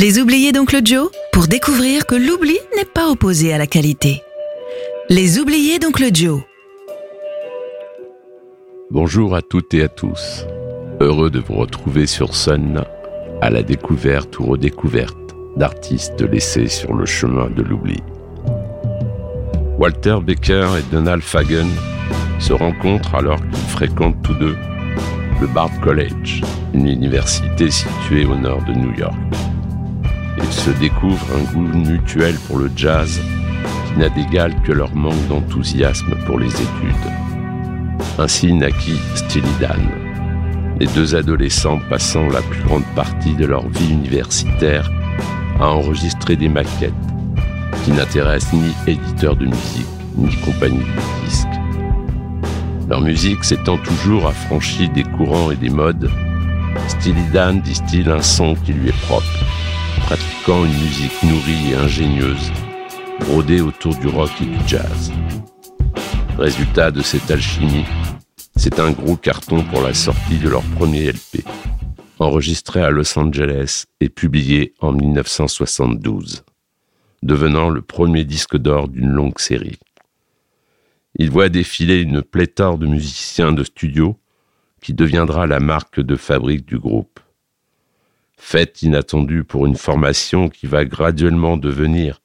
Les oubliés d'Oncle Joe pour découvrir que l'oubli n'est pas opposé à la qualité. Les oubliés d'Oncle Joe. Bonjour à toutes et à tous. Heureux de vous retrouver sur Sun à la découverte ou redécouverte d'artistes laissés sur le chemin de l'oubli. Walter Becker et Donald Fagen se rencontrent alors qu'ils fréquentent tous deux le Bard College, une université située au nord de New York. Ils se découvrent un goût mutuel pour le jazz qui n'a d'égal que leur manque d'enthousiasme pour les études. Ainsi naquit Steely Dan, les deux adolescents passant la plus grande partie de leur vie universitaire à enregistrer des maquettes qui n'intéressent ni éditeurs de musique ni compagnie de disques. Leur musique s'étant toujours affranchie des courants et des modes, Steely Dan distille un son qui lui est propre, pratiquant une musique nourrie et ingénieuse, brodée autour du rock et du jazz. Résultat de cette alchimie, c'est un gros carton pour la sortie de leur premier LP, enregistré à Los Angeles et publié en 1972, devenant le premier disque d'or d'une longue série. Il voit défiler une pléthore de musiciens de studio qui deviendra la marque de fabrique du groupe. Fête inattendue pour une formation qui va graduellement devenir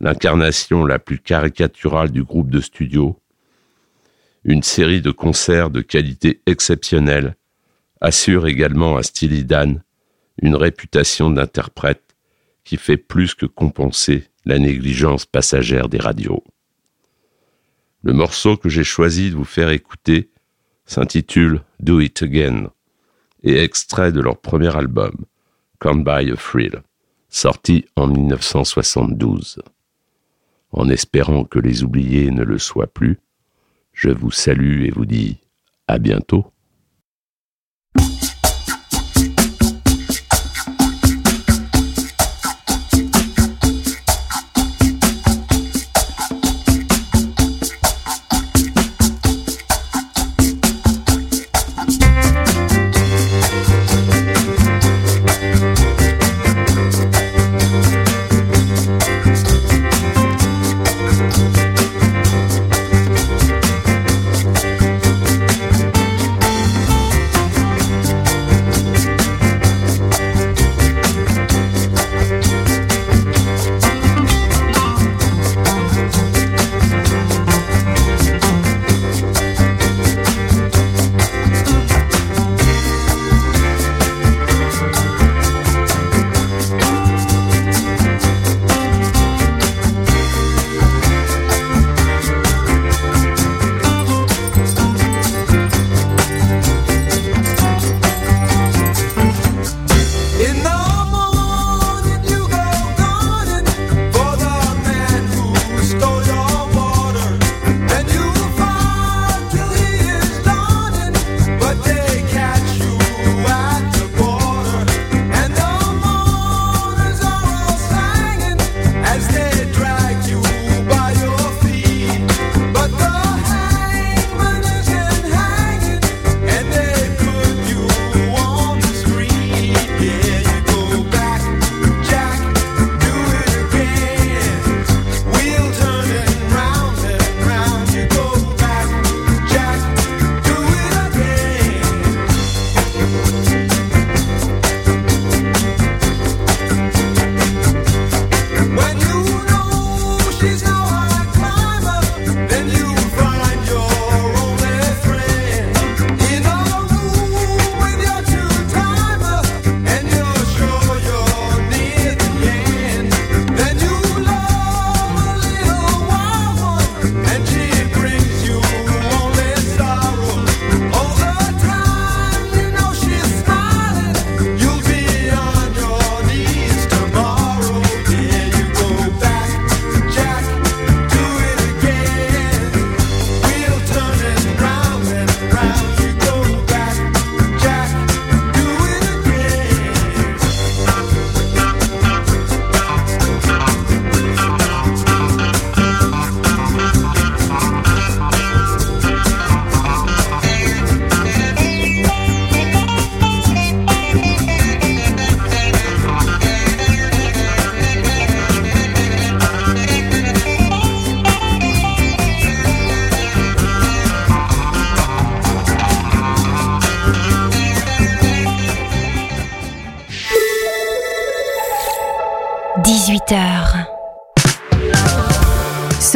l'incarnation la plus caricaturale du groupe de studio, une série de concerts de qualité exceptionnelle assure également à Steely Dan une réputation d'interprète qui fait plus que compenser la négligence passagère des radios. Le morceau que j'ai choisi de vous faire écouter s'intitule Do It Again et extrait de leur premier album, Come By a Thrill, sorti en 1972. En espérant que les oubliés ne le soient plus, je vous salue et vous dis à bientôt.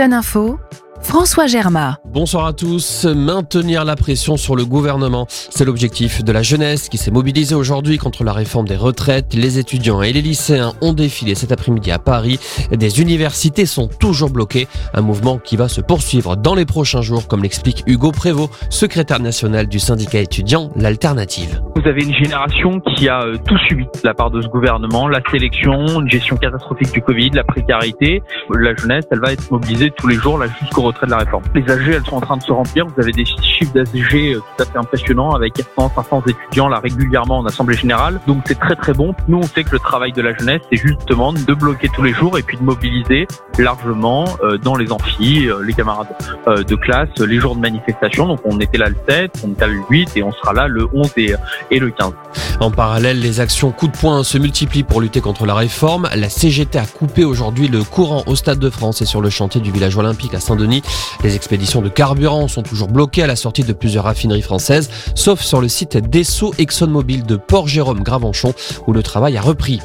Sun Info, François Germain. Bonsoir à tous. Maintenir la pression sur le gouvernement, c'est l'objectif de la jeunesse qui s'est mobilisée aujourd'hui contre la réforme des retraites. Les étudiants et les lycéens ont défilé cet après-midi à Paris. Des universités sont toujours bloquées. Un mouvement qui va se poursuivre dans les prochains jours, comme l'explique Hugo Prévost, secrétaire national du syndicat étudiant L'Alternative. Vous avez une génération qui a euh, tout subi de la part de ce gouvernement, la sélection, une gestion catastrophique du Covid, la précarité. La jeunesse, elle va être mobilisée tous les jours là jusqu'au retrait de la réforme. Les AG, elles sont en train de se remplir. Vous avez des chiffres d'AG euh, tout à fait impressionnants avec 400, 500 étudiants là régulièrement en assemblée générale. Donc c'est très très bon. Nous, on sait que le travail de la jeunesse, c'est justement de bloquer tous les jours et puis de mobiliser largement euh, dans les amphis, les camarades de classe, les jours de manifestation. Donc on était là le 7, on était là le 8 et on sera là le 11 et, le 15. En parallèle, les actions coup de poing se multiplient pour lutter contre la réforme. La CGT a coupé aujourd'hui le courant au Stade de France et sur le chantier du village olympique à Saint-Denis. Les expéditions de carburant sont toujours bloquées à la sortie de plusieurs raffineries françaises, sauf sur le site d'Esso ExxonMobil de Port-Jérôme Gravenchon où le travail a repris.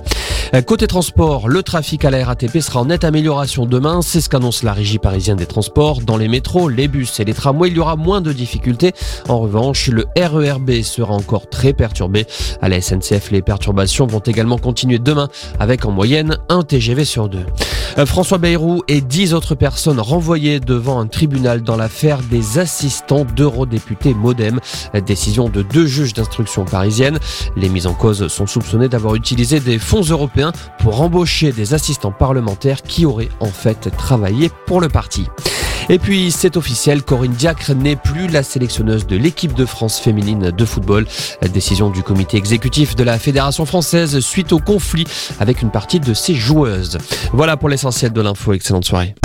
Côté transport, le trafic à la RATP sera en nette amélioration demain. C'est ce qu'annonce la régie parisienne des transports. Dans les métros, les bus et les tramways, il y aura moins de difficultés. En revanche, le RERB sera encore très perturbé. À la SNCF, les perturbations vont également continuer demain avec en moyenne un TGV sur deux. Euh, François Bayrou et dix autres personnes renvoyées devant un tribunal dans l'affaire des assistants d'eurodéputés Modem. Décision de deux juges d'instruction parisienne. Les mises en cause sont soupçonnées d'avoir utilisé des fonds européens pour embaucher des assistants parlementaires qui auraient en fait travaillé pour le parti. Et puis c'est officiel, Corinne Diacre n'est plus la sélectionneuse de l'équipe de France féminine de football. Décision du comité exécutif de la Fédération française suite au conflit avec une partie de ses joueuses. Voilà pour l'essentiel de l'info. Excellente soirée.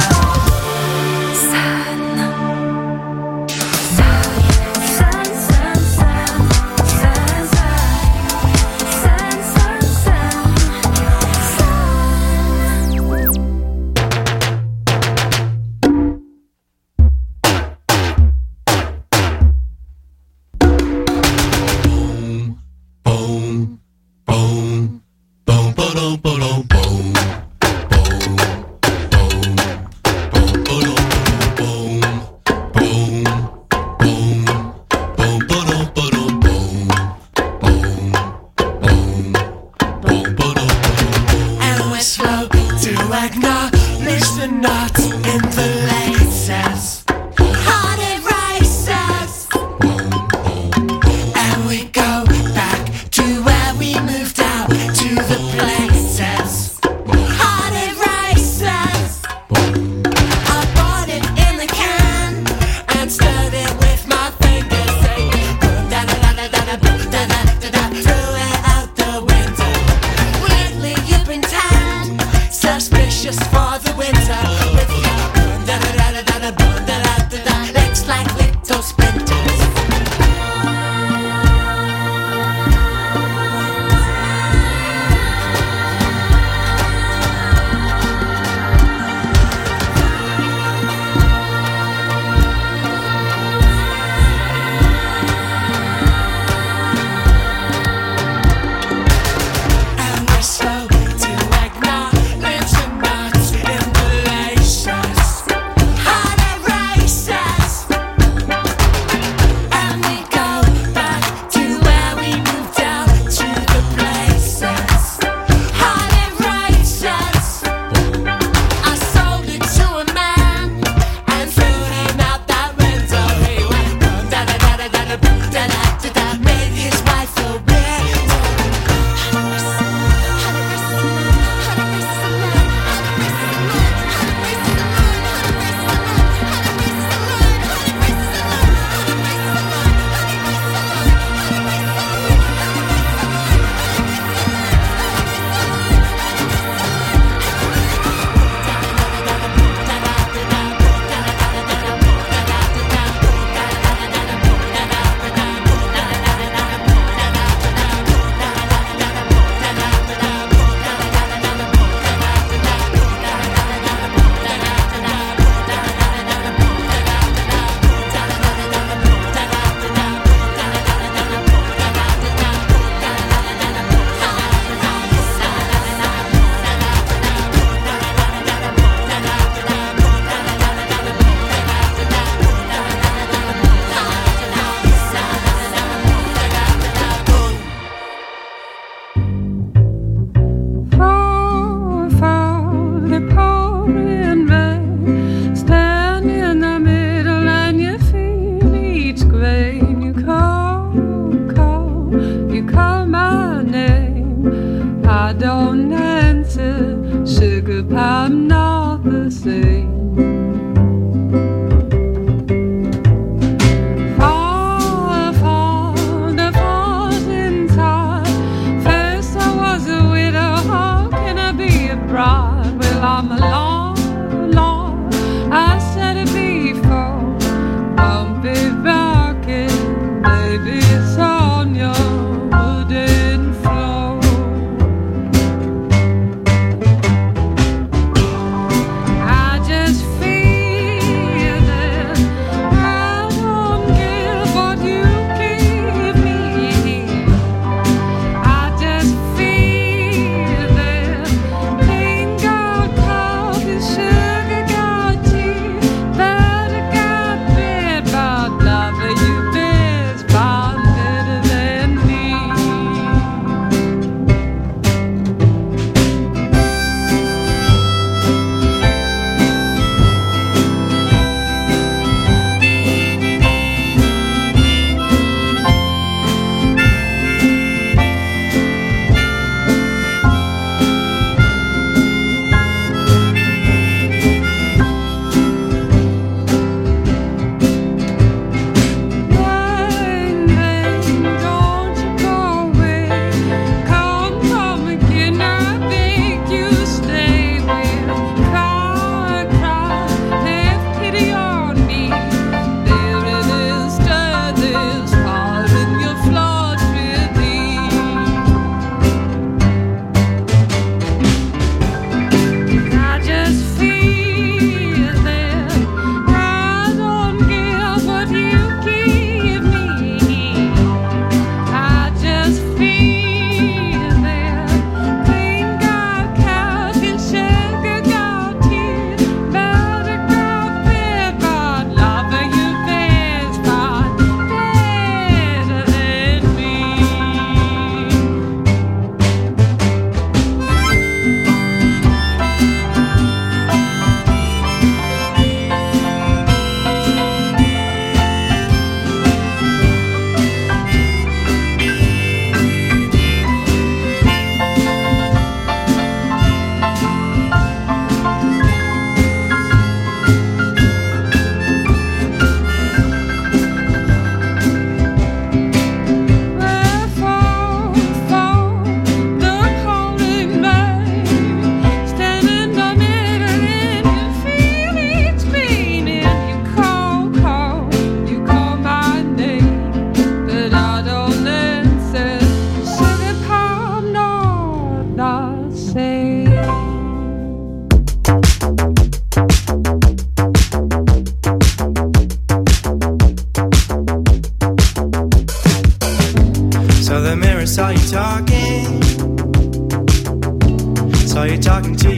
not. I don't answer. Sugar, I'm not the same.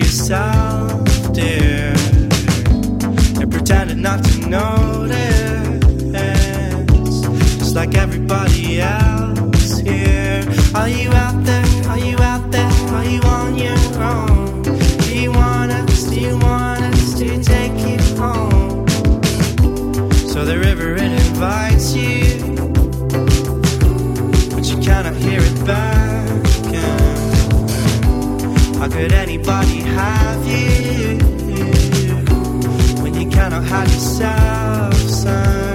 yourself, dear, and pretended not to notice. Just like everybody else here. Are you out there? Are you out there? Are you on your own? Do you want us? Do you want us to take you home? So the river it invites you, but you cannot hear it back. How could anybody have you when you cannot have yourself, son?